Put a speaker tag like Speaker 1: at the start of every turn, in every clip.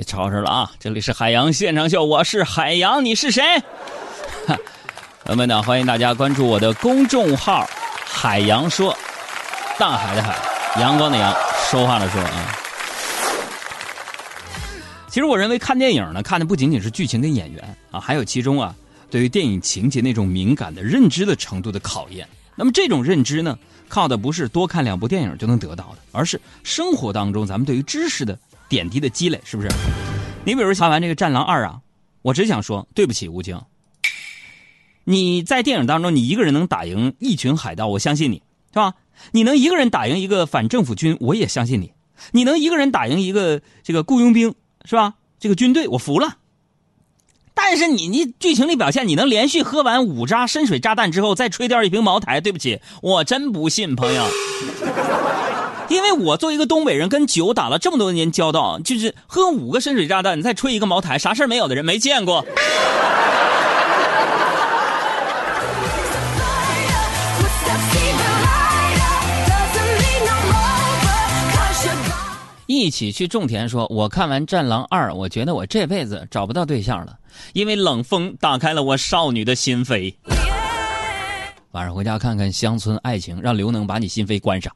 Speaker 1: 别吵吵了啊！这里是海洋现场秀，我是海洋，你是谁？朋友们呢，欢迎大家关注我的公众号“海洋说”，大海的海，阳光的阳，说话的说啊。其实我认为看电影呢，看的不仅仅是剧情跟演员啊，还有其中啊，对于电影情节那种敏感的认知的程度的考验。那么这种认知呢，靠的不是多看两部电影就能得到的，而是生活当中咱们对于知识的。点滴的积累是不是？你比如看完这个《战狼二》啊，我只想说对不起吴京。你在电影当中，你一个人能打赢一群海盗，我相信你，是吧？你能一个人打赢一个反政府军，我也相信你。你能一个人打赢一个这个雇佣兵，是吧？这个军队我服了。但是你你剧情里表现，你能连续喝完五扎深水炸弹之后再吹掉一瓶茅台？对不起，我真不信，朋友。因为我作为一个东北人，跟酒打了这么多年交道，就是喝五个深水炸弹，你再吹一个茅台，啥事没有的人没见过。一起去种田，说：“我看完《战狼二》，我觉得我这辈子找不到对象了，因为冷风打开了我少女的心扉。”晚上回家看看《乡村爱情》，让刘能把你心扉关上。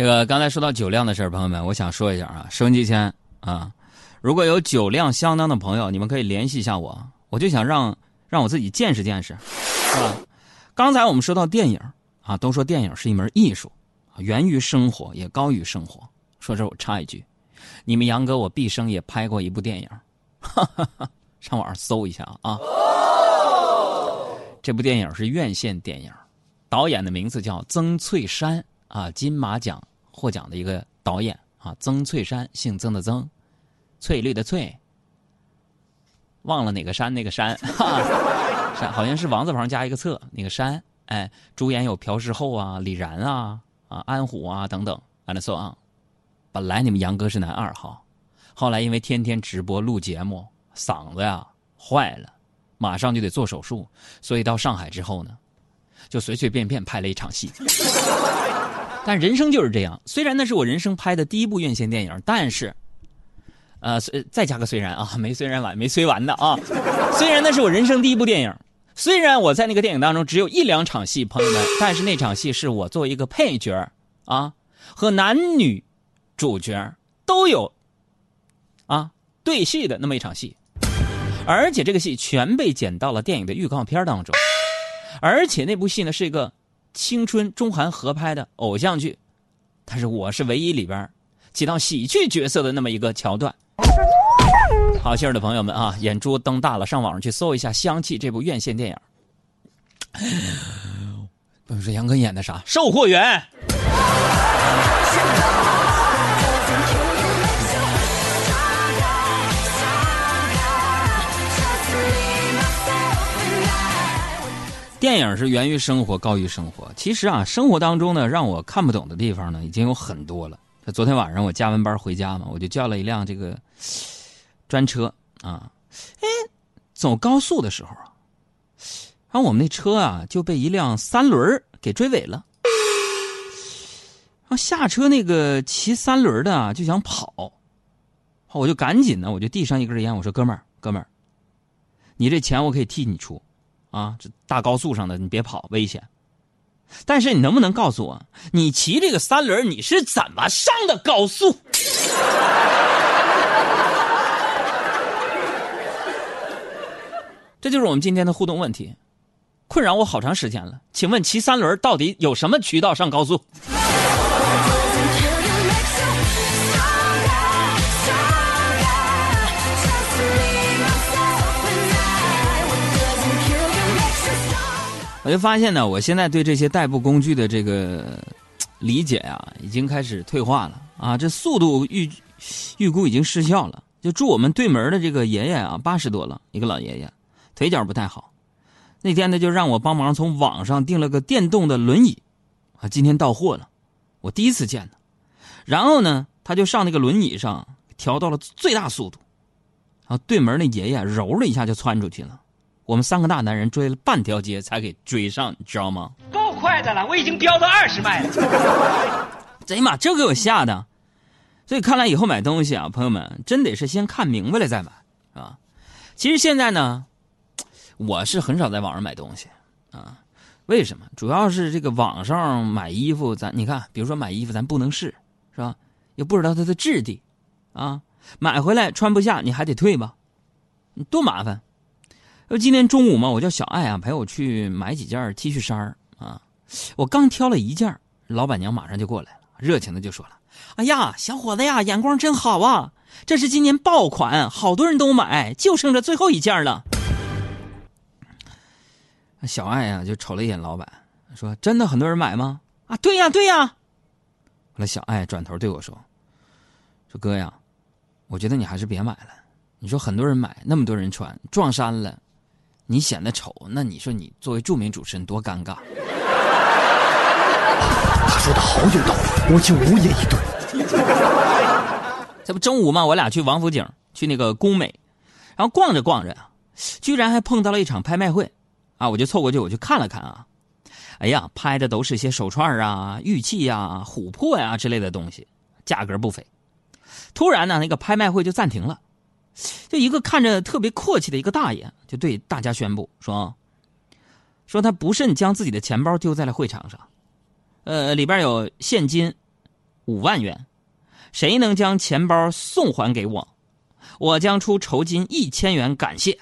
Speaker 1: 这个刚才说到酒量的事，朋友们，我想说一下啊，收音机前啊，如果有酒量相当的朋友，你们可以联系一下我，我就想让让我自己见识见识，是吧？刚才我们说到电影啊，都说电影是一门艺术，源于生活，也高于生活。说这我插一句，你们杨哥我毕生也拍过一部电影，哈哈哈，上网上搜一下啊。这部电影是院线电影，导演的名字叫曾翠山啊，金马奖。获奖的一个导演啊，曾翠山，姓曾的曾，翠绿的翠，忘了哪个山那个山，山好像是王字旁加一个侧那个山，哎，主演有朴世厚啊、李然啊、啊安虎啊等等，and so on。本来你们杨哥是男二号，后来因为天天直播录节目，嗓子呀坏了，马上就得做手术，所以到上海之后呢，就随随便便拍了一场戏。但人生就是这样，虽然那是我人生拍的第一部院线电影，但是，呃，再加个虽然啊，没虽然完，没虽完的啊。虽然那是我人生第一部电影，虽然我在那个电影当中只有一两场戏，朋友们，但是那场戏是我作为一个配角啊，和男女主角都有啊对戏的那么一场戏，而且这个戏全被剪到了电影的预告片当中，而且那部戏呢是一个。青春中韩合拍的偶像剧，但是我是唯一里边起到喜剧角色的那么一个桥段。好心的朋友们啊，眼珠瞪大了，上网上去搜一下《香气》这部院线电影。不是杨哥演的啥？售货员。电影是源于生活，高于生活。其实啊，生活当中呢，让我看不懂的地方呢，已经有很多了。昨天晚上我加完班回家嘛，我就叫了一辆这个专车啊，哎，走高速的时候啊，然后我们那车啊就被一辆三轮给追尾了。然后下车那个骑三轮的啊就想跑，我就赶紧呢，我就递上一根烟，我说：“哥们儿，哥们儿，你这钱我可以替你出。”啊，这大高速上的你别跑，危险。但是你能不能告诉我，你骑这个三轮你是怎么上的高速？这就是我们今天的互动问题，困扰我好长时间了。请问骑三轮到底有什么渠道上高速？我就发现呢，我现在对这些代步工具的这个理解啊，已经开始退化了啊！这速度预预估已经失效了。就住我们对门的这个爷爷啊，八十多了，一个老爷爷，腿脚不太好。那天呢，就让我帮忙从网上订了个电动的轮椅，啊，今天到货了，我第一次见呢。然后呢，他就上那个轮椅上调到了最大速度，然后对门那爷爷揉了一下就窜出去了。我们三个大男人追了半条街才给追上，你知道吗？
Speaker 2: 够快的了，我已经飙到二十迈了。
Speaker 1: 贼妈，这给我吓的。所以看来以后买东西啊，朋友们真得是先看明白了再买，啊。其实现在呢，我是很少在网上买东西啊。为什么？主要是这个网上买衣服，咱你看，比如说买衣服，咱不能试，是吧？又不知道它的质地，啊，买回来穿不下，你还得退吧，多麻烦。呃，今天中午嘛，我叫小爱啊陪我去买几件 T 恤衫啊。我刚挑了一件，老板娘马上就过来了，热情的就说了：“哎呀，小伙子呀，眼光真好啊！这是今年爆款，好多人都买，就剩这最后一件了。”小爱呀就瞅了一眼老板，说：“真的很多人买吗？”“啊，对呀，对呀。”后来小爱转头对我说：“说哥呀，我觉得你还是别买了。你说很多人买，那么多人穿，撞衫了。”你显得丑，那你说你作为著名主持人多尴尬。
Speaker 3: 他说的好有道理，我就无言以对。
Speaker 1: 这不中午嘛，我俩去王府井，去那个工美，然后逛着逛着啊，居然还碰到了一场拍卖会，啊，我就凑过去，我去看了看啊，哎呀，拍的都是些手串啊、玉器呀、琥珀呀之类的东西，价格不菲。突然呢，那个拍卖会就暂停了。就一个看着特别阔气的一个大爷，就对大家宣布说：“说他不慎将自己的钱包丢在了会场上，呃，里边有现金五万元，谁能将钱包送还给我，我将出酬金一千元感谢。”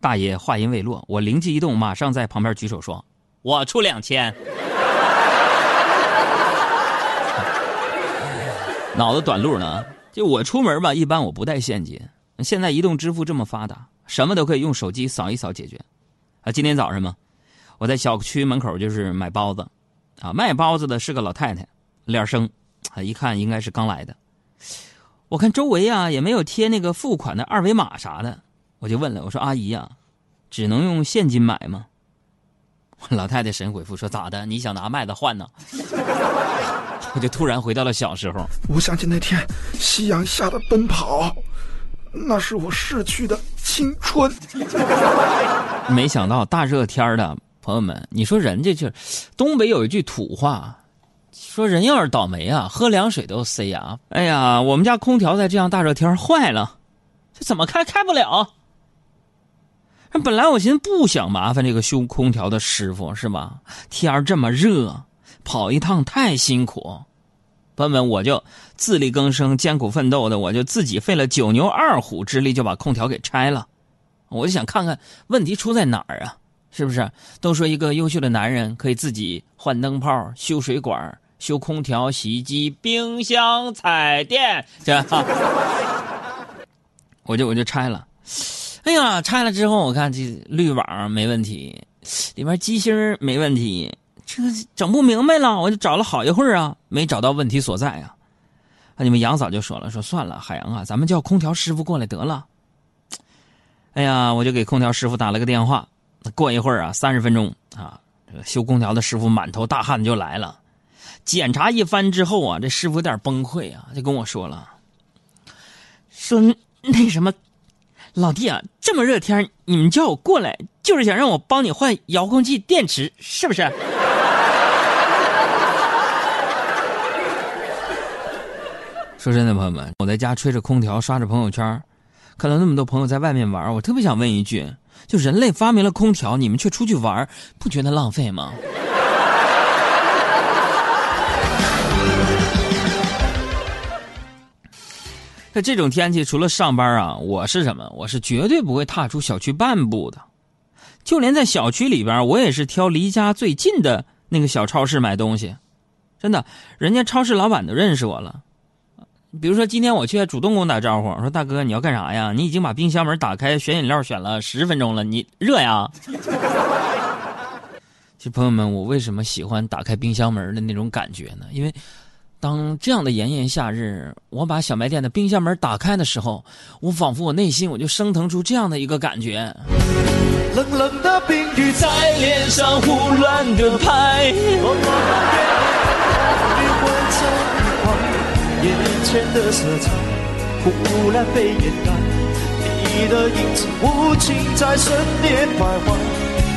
Speaker 1: 大爷话音未落，我灵机一动，马上在旁边举手说：“我出两千。”脑子短路呢。就我出门吧，一般我不带现金。现在移动支付这么发达，什么都可以用手机扫一扫解决。啊，今天早上嘛，我在小区门口就是买包子，啊，卖包子的是个老太太，脸生，啊，一看应该是刚来的。我看周围啊也没有贴那个付款的二维码啥的，我就问了，我说阿姨呀，只能用现金买吗？老太太神回复说咋的？你想拿麦子换呢？我就突然回到了小时候。
Speaker 3: 我想起那天夕阳下的奔跑，那是我逝去的青春。
Speaker 1: 没想到大热天的，朋友们，你说人家就东北有一句土话，说人要是倒霉啊，喝凉水都塞牙。哎呀，我们家空调在这样大热天坏了，这怎么开开不了？本来我寻思不想麻烦这个修空调的师傅，是吧？天这么热。跑一趟太辛苦，朋友们，我就自力更生、艰苦奋斗的，我就自己费了九牛二虎之力就把空调给拆了。我就想看看问题出在哪儿啊？是不是？都说一个优秀的男人可以自己换灯泡、修水管、修空调、洗衣机、冰箱、彩电，这，我就我就拆了。哎呀，拆了之后我看这滤网没问题，里面机芯没问题。这整不明白了，我就找了好一会儿啊，没找到问题所在啊。啊，你们杨嫂就说了，说算了，海洋啊，咱们叫空调师傅过来得了。哎呀，我就给空调师傅打了个电话。过一会儿啊，三十分钟啊，这个修空调的师傅满头大汗就来了。检查一番之后啊，这师傅有点崩溃啊，就跟我说了，说那什么，老弟啊，这么热天你们叫我过来，就是想让我帮你换遥控器电池，是不是？说真的，朋友们，我在家吹着空调，刷着朋友圈，看到那么多朋友在外面玩，我特别想问一句：就人类发明了空调，你们却出去玩，不觉得浪费吗？在这种天气，除了上班啊，我是什么？我是绝对不会踏出小区半步的。就连在小区里边，我也是挑离家最近的那个小超市买东西。真的，人家超市老板都认识我了。比如说，今天我去主动跟我打招呼，我说：“大哥，你要干啥呀？你已经把冰箱门打开，选饮料选了十分钟了，你热呀？”其实，朋友们，我为什么喜欢打开冰箱门的那种感觉呢？因为，当这样的炎炎夏日，我把小卖店的冰箱门打开的时候，我仿佛我内心我就升腾出这样的一个感觉。冷冷的冰雨在脸上胡乱的拍。眼前的色彩
Speaker 4: 忽然被掩盖。你的影子无情在身边徘徊，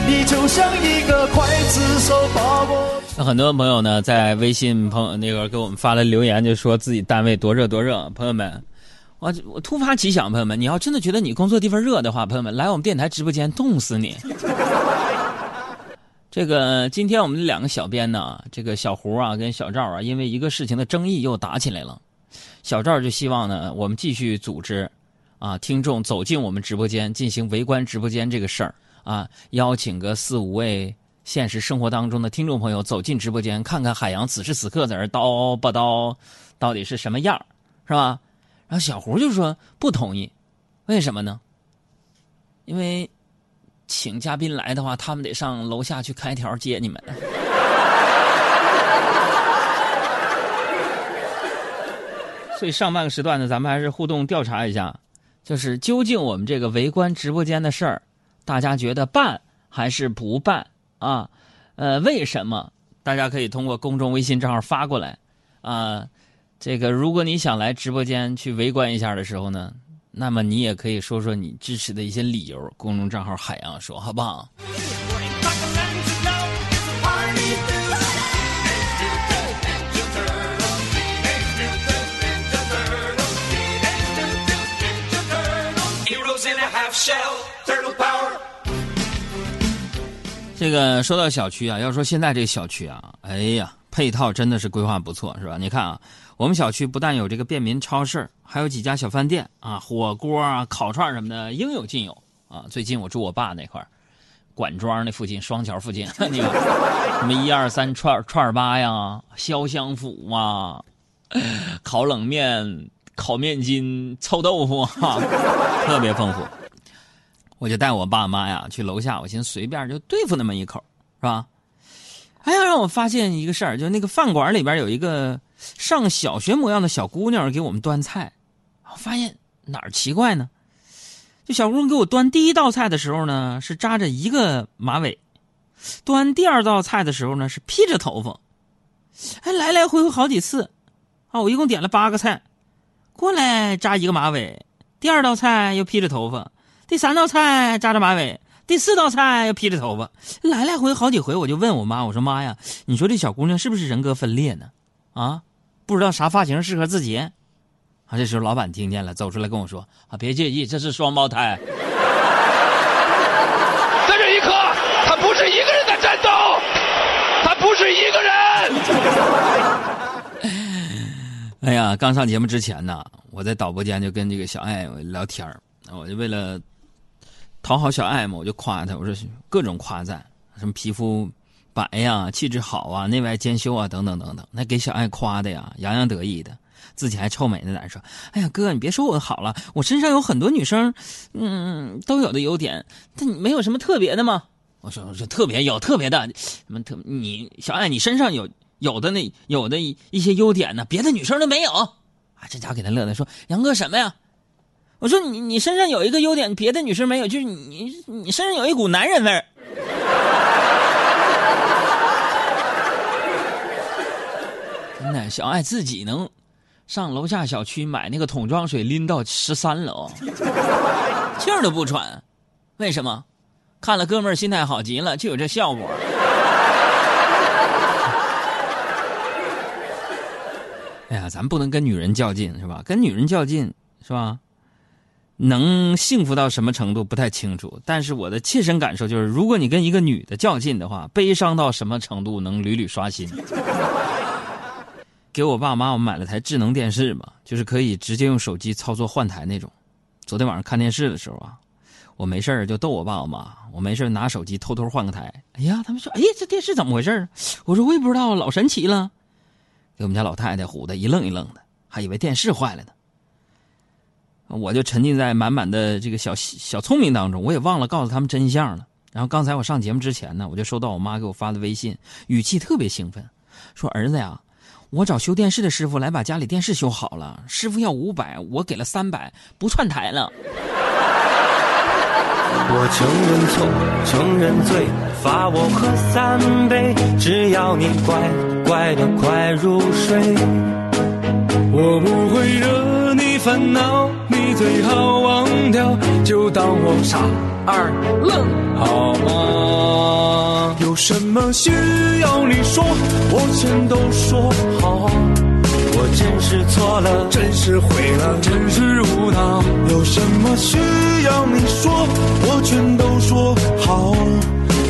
Speaker 4: 你就像一个刽子手把我。
Speaker 1: 那很多朋友呢，在微信朋友那个给我们发了留言，就说自己单位多热多热。朋友们，我我突发奇想，朋友们，你要真的觉得你工作地方热的话，朋友们来我们电台直播间冻死你。这个今天我们两个小编呢，这个小胡啊跟小赵啊，因为一个事情的争议又打起来了。小赵就希望呢，我们继续组织，啊，听众走进我们直播间进行围观直播间这个事儿啊，邀请个四五位现实生活当中的听众朋友走进直播间，看看海洋此时此刻在这叨吧叨，到底是什么样，是吧？然后小胡就说不同意，为什么呢？因为。请嘉宾来的话，他们得上楼下去开条接你们。所以上半个时段呢，咱们还是互动调查一下，就是究竟我们这个围观直播间的事儿，大家觉得办还是不办啊？呃，为什么？大家可以通过公众微信账号发过来啊。这个如果你想来直播间去围观一下的时候呢？那么你也可以说说你支持的一些理由，公众账号海洋说好不好？这个说到小区啊，要说现在这小区啊，哎呀，配套真的是规划不错，是吧？你看啊。我们小区不但有这个便民超市，还有几家小饭店啊，火锅啊、烤串什么的应有尽有啊。最近我住我爸那块管庄那附近，双桥附近，你看什么一二三串串吧呀、潇湘府啊、烤冷面、烤面筋、臭豆腐，特别丰富。我就带我爸妈呀去楼下，我寻思随便就对付那么一口，是吧？哎呀，让我发现一个事儿，就那个饭馆里边有一个。上小学模样的小姑娘给我们端菜，我发现哪儿奇怪呢？这小姑娘给我端第一道菜的时候呢，是扎着一个马尾；端第二道菜的时候呢，是披着头发。还来来回回好几次，啊，我一共点了八个菜，过来扎一个马尾，第二道菜又披着头发，第三道菜扎着马尾，第四道菜又披着头发，来来回好几回，我就问我妈，我说妈呀，你说这小姑娘是不是人格分裂呢？啊？不知道啥发型适合自己，啊！这时候老板听见了，走出来跟我说：“啊，别介意，这是双胞胎。”
Speaker 2: 在这一刻，他不是一个人在战斗，他不是一个
Speaker 1: 人。哎呀，刚上节目之前呢，我在导播间就跟这个小爱聊天我就为了讨好小爱嘛，我就夸她，我说各种夸赞，什么皮肤。白呀，气质好啊，内外兼修啊，等等等等，那给小爱夸的呀，洋洋得意的，自己还臭美呢，在说：“哎呀，哥，你别说我好了，我身上有很多女生，嗯，都有的优点，但你没有什么特别的吗？”我说：“我说特别有特别的，什么特？你小爱，你身上有有的那有的一些优点呢，别的女生都没有。”啊，这家伙给他乐的说：“杨哥什么呀？”我说：“你你身上有一个优点，别的女生没有，就是你你身上有一股男人味儿。”那小爱自己能上楼下小区买那个桶装水，拎到十三楼，气儿都不喘。为什么？看了哥们儿心态好极了，就有这效果。哎呀，咱不能跟女人较劲，是吧？跟女人较劲，是吧？能幸福到什么程度不太清楚，但是我的切身感受就是，如果你跟一个女的较劲的话，悲伤到什么程度能屡屡刷新。给我爸妈，我买了台智能电视嘛，就是可以直接用手机操作换台那种。昨天晚上看电视的时候啊，我没事就逗我爸我妈，我没事拿手机偷偷换个台。哎呀，他们说，哎，这电视怎么回事我说我也不知道，老神奇了。给我们家老太太唬得一愣一愣的，还以为电视坏了呢。我就沉浸在满满的这个小小聪明当中，我也忘了告诉他们真相了。然后刚才我上节目之前呢，我就收到我妈给我发的微信，语气特别兴奋，说儿子呀。我找修电视的师傅来把家里电视修好了，师傅要五百，我给了三百，不串台了。
Speaker 4: 我承认错，承认罪，罚我喝三杯，只要你乖乖的快入睡。我不会惹。烦恼，你最好忘掉，就当我傻二愣，好吗？有什么需要你说，我全都说好。我真是错了，真是毁了，真是无脑。有什么需要你说，我全都说好。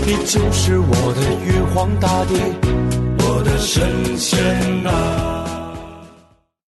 Speaker 4: 你就是我的玉皇大帝，我的神仙啊。